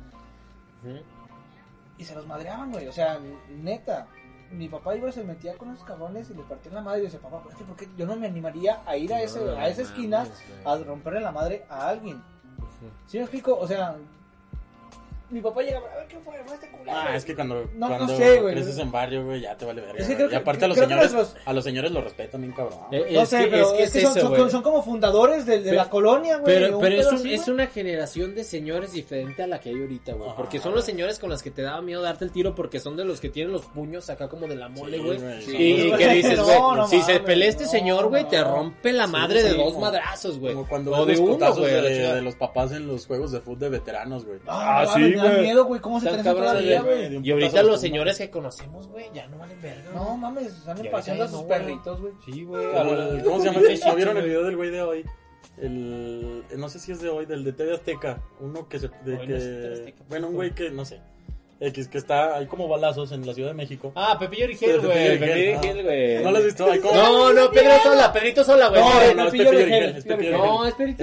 Y se los madreaban, güey. O sea, neta. Mi papá iba y se metía con esos cabrones y les partían la madre. Y decía, papá, ¿por qué? Porque yo no me animaría a ir a, ese, No, a esa esquina a romperle la madre a alguien. ¿Sí me explico? O sea, mi papá llegaba, a ver qué fue, fue este culero. Ah, es que cuando, No, no cuando sé, güey. creces en barrio, güey, ya te vale verga. Es que y que- aparte a los señores, nuestros- a los señores los respetan bien cabrón. Eh, No es sé, que- pero es que es que es son, eso, son- güey. son como fundadores de, de Pero- la colonia, güey. Pero, un pero un- así, es una generación de señores diferente a la que hay ahorita, güey. Ajá. Porque son los señores con los que te daba miedo darte el tiro porque son de los que tienen los puños acá como de la mole, Sí, güey. Sí, y, que dices, No, güey, no si se pelea este no, señor, güey, no. te rompe la madre de dos madrazos, güey. Como cuando de los putazos de, los papás en los juegos de fútbol de veteranos, güey. Ah, Ah, no sí, me da miedo, güey. ¿Cómo se cabrones, todavía, güey. Y ahorita los señores que conocemos, güey, ya no valen verga. No mames, están paseando a sus perritos, güey. Sí, güey. ¿Cómo se llama? ¿No vieron el video del güey de hoy? El, no sé si es de hoy, del de TV Azteca. Uno que se. de que- no es TV Azteca. bueno, un güey que, no sé. X, que está. Hay como balazos en la Ciudad de México. Ah, Pepillo Origel, güey. Pepillo ah. Origel, güey. ¿No lo has visto? Hay como. No, no, Pedro Sola, Pedrito Sola, güey. No, No, no, es Pepillo Origel, No, es Pepillo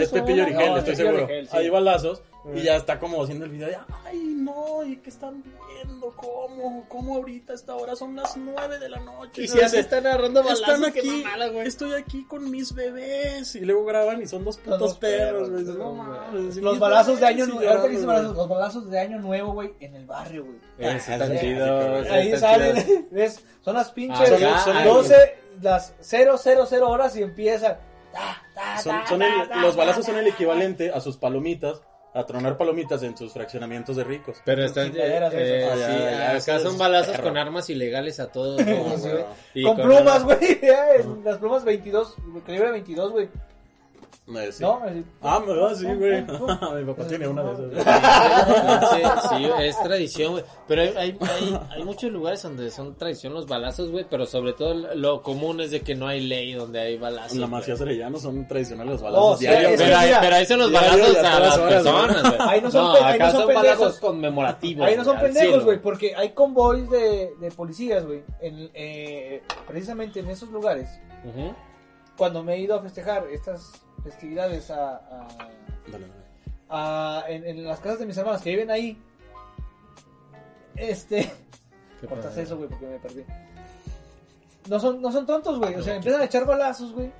Sola. Origel, estoy seguro. Hay balazos y ya está como haciendo el video. de, Ay, no, ¿y qué están viendo? ¿Cómo? ¿Cómo ahorita a esta hora son las 9 de la noche? Y si ya se están agarrando balazos, Están qué aquí, mamada, güey. estoy aquí con mis bebés. Y luego graban y son dos putos dos perros, güey. No mames, Los balazos de año nuevo. Los balazos de año nuevo, güey, en el barrio, güey. Ah, sí, ese Ahí salen, ¿ves? Son las pinches Ah, son- son el- 12, las 000 horas y empiezan. Ta, ta, Son, son el- los balazos son el equivalente a sus palomitas, a tronar palomitas en sus fraccionamientos de ricos. Pero están, Chingaderas eh, esas. sí, Ah, ya, ya, acá son balazos perro. con armas ilegales a todos. Güey. Y Con plumas, güey. Las plumas 22, calibre 22, güey. Eh, sí. ¿No? Así, Ah, me va, sí, güey. Mi papá tiene una de esas. Sí, sí, es tradición, güey. Pero hay, hay, hay, hay muchos lugares donde son tradición los balazos, güey. Pero sobre todo lo común es de que no hay ley donde hay balazos. En la. Macías Arellano son tradicionales los balazos Oh, diarios. Pero, ahí- mira, pero ahí son los diario balazos a las horas, personas, güey. Ahí no son ahí acá no son son pendejos. balazos conmemorativos. Ahí no son pendejos, güey, porque hay convoys de, de policías, güey. Eh, precisamente en esos lugares. Ujú. Cuando me he ido a festejar estas festividades a, a- a- en, en las casas de mis hermanos que viven ahí. Este. Cortas eso, güey, porque me perdí. No son, no son tontos, güey. O sea, empiezan a echar balazos, güey.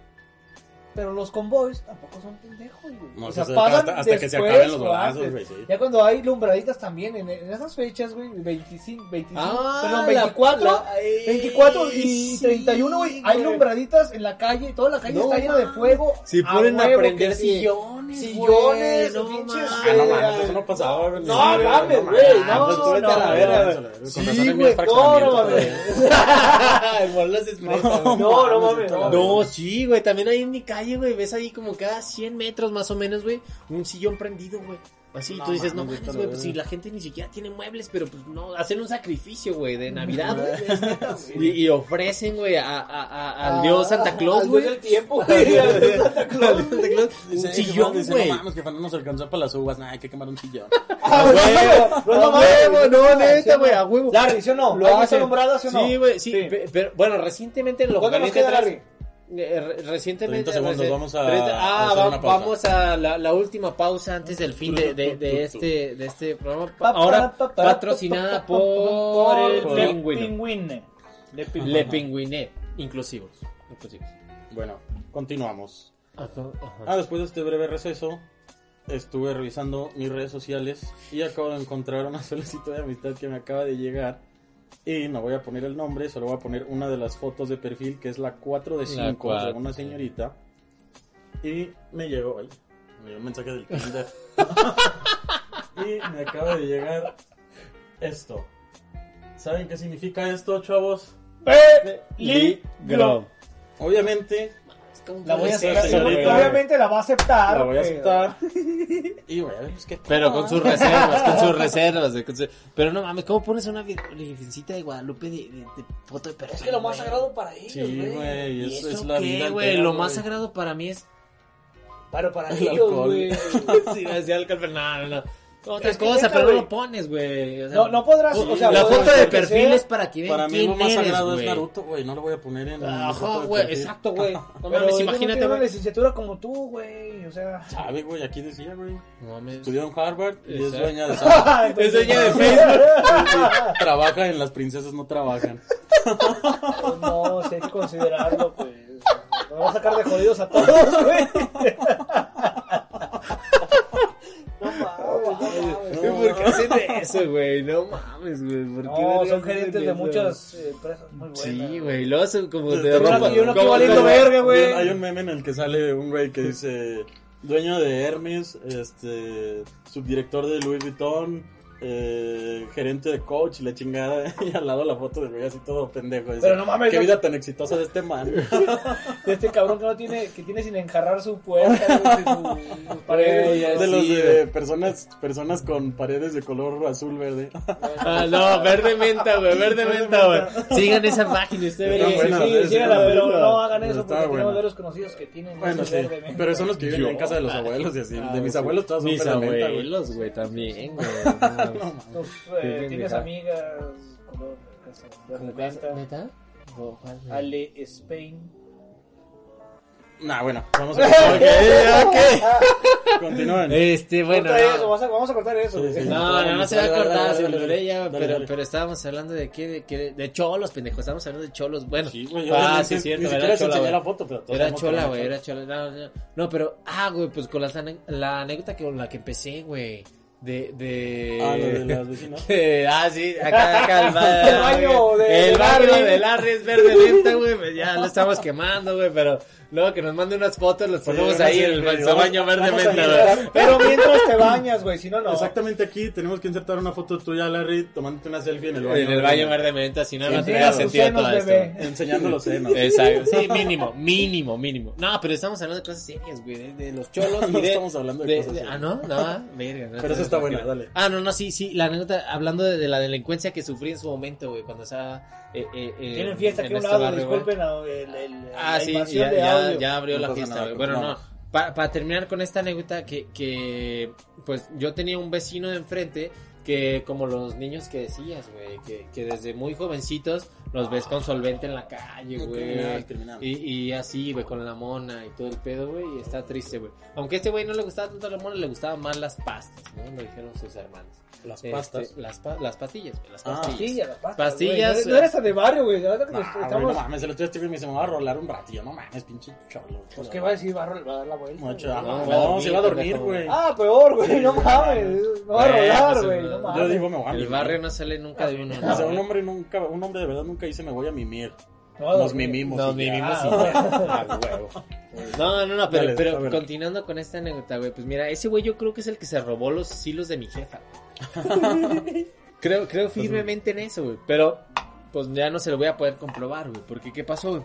Pero los convoys tampoco son pendejos, güey. No, o sea, hasta- pasan hasta- hasta que se acaben los balazos, antes. güey, sí. Ya cuando hay lumbraditas también, en, en esas fechas, güey, 25, 25, Ah, perdón, la- 24, la- 24 y sí, 31, güey, hay lumbraditas en la calle, toda la calle No está llena de fuego. Si ponen a huevo prender que sí. sillones, sillones, güey, no pinches. Ah, no mames, eso no pasaba, güey. No, mames, no güey, no, Pues no, verga, no, no. Sí, güey, no, mames. El mames, sí, güey, también ahí en mi calle, güey, ves ahí como cada 100 metros más o menos, güey, un sillón prendido, güey. Así, No tú dices, no mames, güey, pues si la gente ni siquiera tiene muebles, pero pues no, hacen un sacrificio, güey, de Navidad, güey. Y, y ofrecen, güey, a, a, a- al dios Santa Claus, Al güey. del tiempo, güey. al dios Santa Claus. Al Un sillón, güey. No mames, que no nos alcanzó para las uvas. Nah, hay que quemar un sillón. Ah, A huevo, no, huevo, no, ¿sí o neta, no? güey, a huevo. Larry, ¿sí o no? Lo ¿Hay mucha hacen. alumbrada, sí o no? Sí, güey, sí, Sí. pe- pero bueno, recientemente en los ¿Cuánto nos queda, Larry? Eh, re- recientemente 30 segundos, reci- vamos a- 30 a ah, hacer va- una pausa. vamos a la, la última pausa antes del fin de, de, de este de este programa ahora pa, pa, patrocinada pa, pa, pa, por el Pingüine. Le Pingüine. Le Pingüiné inclusivos inclusivos Bueno, continuamos. Ajá, ajá. Ah, después de este breve receso, estuve revisando mis redes sociales y acabo de encontrar una solicitud de amistad que me acaba de llegar. Y no voy a poner el nombre, solo voy a poner una de las fotos de perfil, que es la 4 de La 5 de una señorita. Y me llegó, ay, me llegó un mensaje del Tinder. y me acaba de llegar esto. ¿Saben qué significa esto, chavos? Peligro. Obviamente, La voy a Sí, aceptar. señorita. Obviamente la va a aceptar. la voy a pero- aceptar. Y ver, pues, qué pero con sus reservas con sus reservas con su- pero no mames cómo pones una vi- virgencita de Guadalupe de, de- de foto de perfil Es que lo más sagrado para ellos, Sí, güey. güey, ¿Y es, eso es la qué, vida güey? entera, Lo más güey. sagrado para mí es Pero para El ellos, alcohol. güey. sí, me decía el Calfer, no, no, no. Otra Es que cosa, pero no lo pones, güey. O sea, No, no podrás, o sea, la podrás foto de perfil sea, es para que vean Para mí quién lo más eres, sagrado güey. es Naruto, güey. No lo voy a poner en Ajá, de güey, perfil. exacto, güey. No mames, no imagínate, tengo una licenciatura como tú, güey. O sea. Sabe, güey, aquí decía, güey. No mames. Estudió en Harvard y es dueña de. Es dueña de Facebook. Trabaja en Las Princesas No Trabajan. Pues no, sí hay que considerarlo, pues. Nos va a sacar de jodidos a todos, güey. hacen eso, güey? No mames, güey. ¿por qué No, son gerentes hacen de muchas eh, empresas muy buenas. Sí, güey. Luego son como de ropa. yo no valiendo verga, güey. Hay un meme en el que sale un güey que dice dueño de Hermes, este, subdirector de Louis Vuitton, eh, gerente de coach y la chingada. Y al lado la foto del güey así todo pendejo. Dice, Pero no mames, Qué no- vida tan exitosa de este man. De este cabrón que no tiene, que tiene sin enjarrar su puerta, güey, su- sus paredes. ya de los sí, de personas, personas con paredes de color azul verde. Ah, no, verde menta, güey, verde menta, güey. Sigan esa página, usted Está Sí, sí, sí, sí, pero no hagan eso porque buena. tenemos varios conocidos que tienen Bueno, sí. verde, men. Pero son los que viven Yo. en casa de los abuelos y así. Ah, de mis sí. abuelos todos son Mis verde menta, güey. abuelos, güey, también, güey. Entonces, eh, tienes amigas. Ale Spain. Nah, bueno, vamos a Ok, ok. Continúen. Este, bueno. Corta eso, no. vamos a, vamos a cortar eso. Sí, güey. sí. No, no, no se va a Dale, dale, cortar, dale, se dale, lo veré ya, dale, pero, dale. pero estábamos hablando de qué, de qué, de cholos, pendejo, estábamos hablando de cholos, bueno. Sí, güey, ah, sí, es cierto, Ni era les chola, enseñé güey. la foto, pero todos Era sabemos que chola, güey, era chola. No, no, no, pero, ah, güey, pues con la, la anécdota con la que empecé, güey. De, de... Ah, lo de las vecinas. Ah, sí, acá, acá, el, El baño de- El de Larry. de Larry es verde lenta, güey, pues ya lo estamos quemando, güey, pero luego que nos mande unas fotos, los ponemos Sí, ahí en el baño verde vamos a menta, mirar. güey. Pero mientras te bañas, güey, si no, no. Exactamente aquí tenemos que insertar una foto tuya, Larry, tomándote una selfie en el baño. En el baño verde menta, si no, no tus sentido todo esto. Enseñando los senos. Exacto, sí, mínimo, mínimo, mínimo. No, pero estamos hablando de cosas serias, güey, de, los cholos. No estamos hablando de cosas serias. Ah, no, no, verga. no, Pero eso está buena, dale. Ah, no, no, sí, sí, la anécdota, hablando de, de la delincuencia que sufrí en su momento, güey, cuando estaba... Eh, eh, eh, Tienen fiesta aquí en a un este lado, disculpen a- el, el, Ah, la sí, invasión ya, de ya, audio. ya abrió No la fiesta, nada, güey. Bueno, no. continuamos. Para terminar con esta anécdota, que, que pues yo tenía un vecino de enfrente que como los niños que decías, güey, que, que desde muy jovencitos los ves con solvente en la calle, güey. Y, y así, güey, con la mona y todo el pedo, güey, y está triste, güey. Aunque a este güey no le gustaba tanto la mona, le gustaban más las pastas, ¿no? Lo dijeron sus hermanos. Las Este, pastas. las, pa- las pastillas, güey, las Ah, pastillas. Pastillas, las pastas, Pastillas, güey. No, eh. no eres tan de barrio, güey. Que güey, estamos... no mames, el otro día güey me dice, me va a rolar un ratillo. No mames, pinche cholo. Pues, ¿qué va a decir? Va a, ro- va a dar la vuelta. Mucho, güey. No, no, va a dormir, se va a dormir, güey. Ah, peor, güey. No mames. No va a Güey, rolar, pues, güey. no. Mames. Yo digo, me voy a El mimir. barrio no sale nunca de uno. O sea, un hombre nunca, un hombre de verdad nunca dice me voy a mimir. No Nos mimimos. Nos mimimos Ah, y güey. Ah, huevo. No, no, no, pero, Dale, continuando con esta anécdota, güey, pues mira, ese güey yo creo que es el que se robó los hilos de mi jefa. creo, creo firmemente en eso, güey, pero pues ya no se lo voy a poder comprobar, güey, porque ¿qué pasó, güey?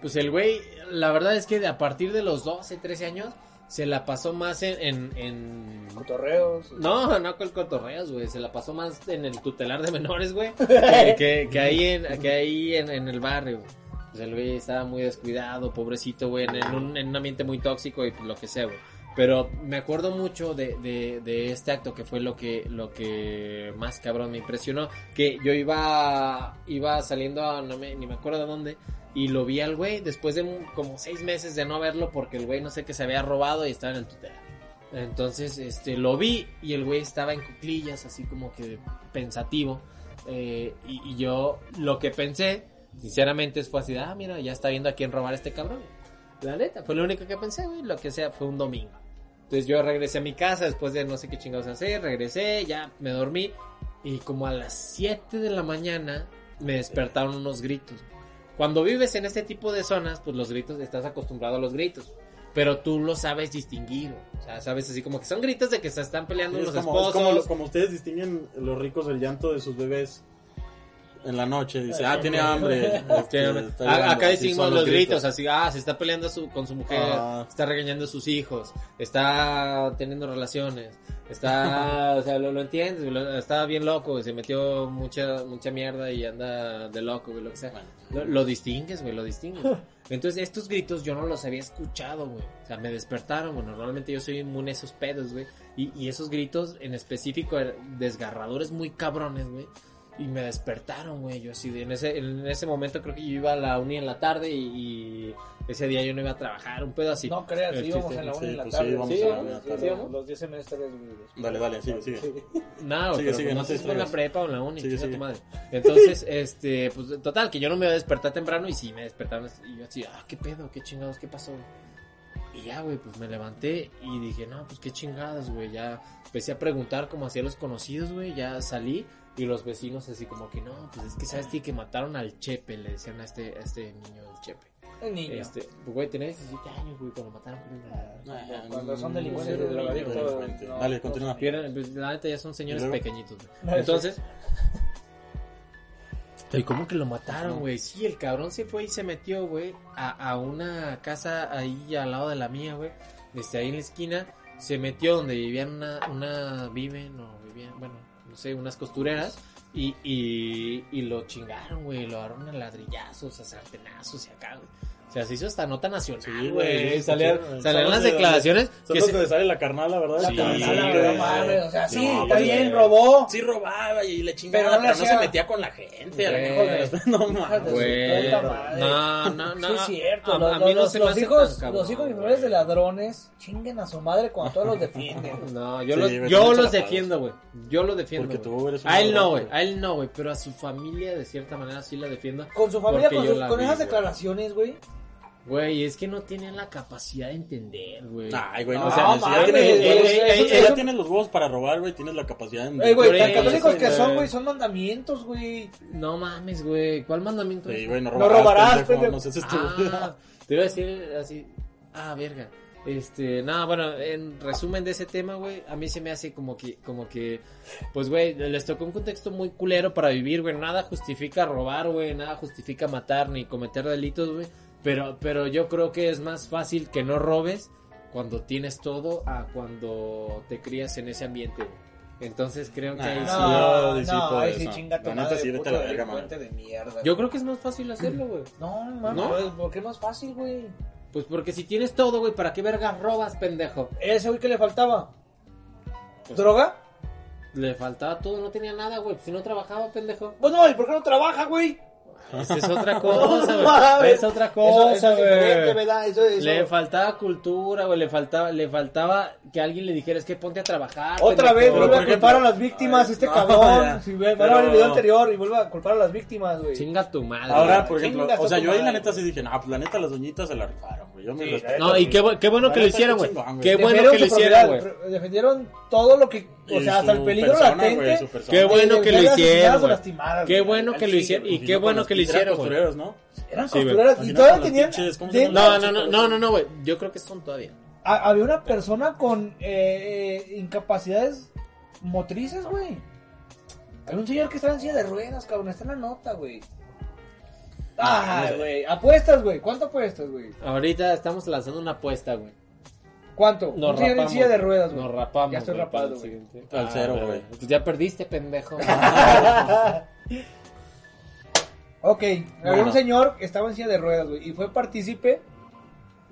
Pues el güey, la verdad es que a partir de los 12, 13 años, se la pasó más en... en, en- Cotorreos. No, no con cotorreos, güey. Se la pasó más en el tutelar de menores, güey. Que, que, que ahí, en, que ahí en, en el barrio. Pues el güey estaba muy descuidado, pobrecito, güey, en, en un, en un ambiente muy tóxico y pues, lo que sea, güey. Pero me acuerdo mucho de, este acto que fue lo que, más cabrón me impresionó. Que yo iba, saliendo a, no me, ni me acuerdo de dónde, y lo vi al güey después de como seis meses de no verlo porque el güey no sé qué se había robado y estaba en el tutelar. Entonces, este, lo vi y el güey estaba en cuclillas, así como que pensativo. Eh, y, yo lo que pensé, sinceramente, fue así, ah, mira, ya está viendo a quién robar este cabrón. La neta, fue lo único que pensé, güey, lo que sea, fue un domingo. Entonces yo regresé a mi casa después de no sé qué chingados hacer, regresé, ya me dormí. Y como a las 7 de la mañana me despertaron unos gritos. Cuando vives en este tipo de zonas, pues los gritos, estás acostumbrado a los gritos. Pero tú lo sabes distinguir. O sea, sabes así como que son gritos de que se están peleando los como, esposos. es como, ustedes distinguen los ricos el llanto de sus bebés en la noche. Dice, ah, tiene hambre. Este, llorando. acá decimos los gritos, así, ah, se está peleando su- con su mujer, Ah. está regañando a sus hijos, está teniendo relaciones, está, o sea, lo, lo entiendes, lo- está bien loco, se metió mucha, mucha mierda y anda de loco, güey, lo que sea. Lo, lo distingues, güey, lo distingues. Entonces, estos gritos yo no los había escuchado, güey. O sea, me despertaron, güey. Normalmente yo soy inmune a esos pedos, güey. Y, y esos gritos en específico, eran desgarradores muy cabrones, güey. Y me despertaron, güey. Yo así, de, en, ese, en ese momento creo que yo iba a la uni en la tarde y, y ese día yo no iba a trabajar, un pedo así. No creas, íbamos la sí, en la pues sí, tarde. íbamos en la sí, una en la sí, tarde. íbamos los 10 semestres. güey. Dale, dale, sigue, sigue. No, Sigue, pero sigue, no no te sé si fue en la prepa o en la uni, Sigue, sigue. tu madre. Entonces, este, pues total, que yo no me iba a despertar temprano y sí me despertaron y yo así, ah, qué pedo, qué chingados, qué pasó. Y ya, güey, pues me levanté y dije, no, pues qué chingados, güey, ya empecé a preguntar como hacía los conocidos, güey, ya salí y los vecinos así como que no, pues es que sabes que mataron al Chepe, le decían a este, a este niño el Chepe. El niño. Este, pues, güey, tenía 17 años, güey, cuando mataron. Ah, Cuando son delincuentes sí, de drogadictos, no, Dale, continúa. pues, la neta ya son señores pequeñitos. güey. Entonces, ¿y cómo que lo mataron, güey? Sí, el cabrón se fue y se metió, güey, a, a una casa ahí al lado de la mía, güey. Desde ahí en la esquina, se metió donde vivían una, una viven o vivían, bueno, no sé, unas costureras. Y, y, y lo chingaron, güey, lo agarraron a ladrillazos, a sartenazos y acá, güey. O sea, se hizo hasta nota nacional, Sí, güey. salían las declaraciones Son que se- donde sale la carnal, la verdad. La Sí, carnala, güey. no mames, o sea, sí, No, está pues, bien, robó. Sí robaba y le chingaba, Pero no pero, no se metía con la gente. a lo Güey. mejor de- No mames. Güey, no, no, no. Sí, es cierto. A, los, a mí no los- se los hijos, tan los hijos y güey. mujeres de ladrones chinguen a su madre cuando todos los defienden. No, yo Sí, los, yo los defiendo, güey. Yo los defiendo. Porque güey. tú eres un A él no, güey. A él no, güey. Pero a su familia, de cierta manera, sí la defiendo. Con su familia, con, esas declaraciones, güey. Güey, es que no tienen la capacidad de entender, güey. Ay, güey, no, No, o sea, si ya mames, tienes los huevos- ya tienes los para robar, güey, tienes la capacidad de... Eh, güey, tan católicos que son, güey, son mandamientos, güey. No mames, güey. ¿Cuál mandamiento? Sí, es? güey, no No robarás, robarás, pendejo, pendejo. no seas estúpido. Ah, te iba a decir así. Ah, verga. Este, nada, bueno, en resumen de ese tema, güey, a mí se me hace como que, como que, pues, güey, les tocó un contexto muy culero para vivir, güey, nada justifica robar, güey, nada justifica matar ni cometer delitos, güey, pero, pero yo creo que es más fácil que no robes cuando tienes todo a cuando te crías en ese ambiente. Entonces creo que ahí sí. No, no, ahí sí chinga tu madre, sí, puto la verga, delincuente de mierda. Yo creo que es más fácil hacerlo, güey. No, mames, ¿No? ¿por qué es fácil, güey? Pues porque si tienes todo, güey, ¿para qué vergas robas, pendejo? ¿Ese güey que le faltaba? Pues- ¿Droga? Le faltaba todo, no tenía nada, güey. Si no trabajaba, pendejo. Pues no, ¿y por qué no trabaja, güey? Esa es otra cosa, No, es otra cosa, eso es diferente, güey. ¿verdad? Eso, eso. Le faltaba cultura, güey. Le faltaba, le faltaba que alguien le dijera, es que ponte a trabajar. Otra vez, pendejo". vuelve a culpar a las víctimas, este No, cabrón. Si ve, Pero- a ver el video anterior y vuelve a culpar a las víctimas, güey. Chinga tu madre. Ahora, por ejemplo, o sea, yo ahí la neta sí dije, no, pues la neta las doñitas se la rifaron, güey. Yo me Sí, respeto. No, y qué, qué bueno que lo hicieron, güey. Qué bueno que lo hicieron, güey. Defendieron todo lo que, o sea, hasta el peligro persona, latente. Qué bueno que lo hicieron, Qué bueno que lo hicieron. Y qué bueno que lo hicieron, costureros, ¿no? Eran Sí, costureras y todavía tenían. No, no, no, no, no, no, güey. Yo creo que son todavía. ha- había una persona con eh, incapacidades motrices, güey. Hay un señor que estaba en silla de ruedas, cabrón. Está en la nota, güey. Ah, Ay, güey. Apuestas, güey. ¿Cuánto apuestas, güey? Ahorita estamos lanzando una apuesta, güey. ¿Cuánto? Nos señor en rapamos. silla de ruedas, güey. Nos rapamos. Ya estoy güey, rapado, güey. Al cero, Ah, güey. Pues ya perdiste, pendejo. ok, había un señor que estaba en silla de ruedas, güey. Y fue partícipe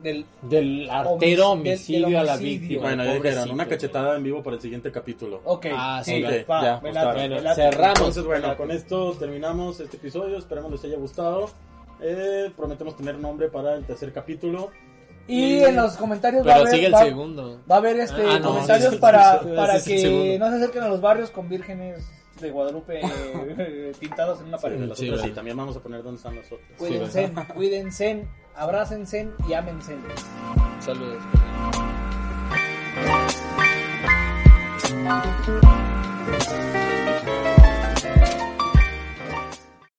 del. Del artero Homic- del- homicidio a la víctima. Bueno, ya dijeron, una cachetada en vivo para el siguiente capítulo. Ok, Ah, sí, va, ya, me late, está. me Bueno, late. cerramos. Entonces, bueno, con esto terminamos este episodio. Esperemos les haya gustado. Eh, prometemos tener nombre para el tercer capítulo. Y en los comentarios va a Pero haber, sigue el va, segundo. va a haber este Ah, no, comentarios sí, sí, para, sí, sí, para que no se acerquen a los barrios con vírgenes de Guadalupe eh, pintados en una pared. Los Sí, sí, también vamos a poner dónde están los otros. Cuídense, cuídense, abrácense y ámense. Saludos.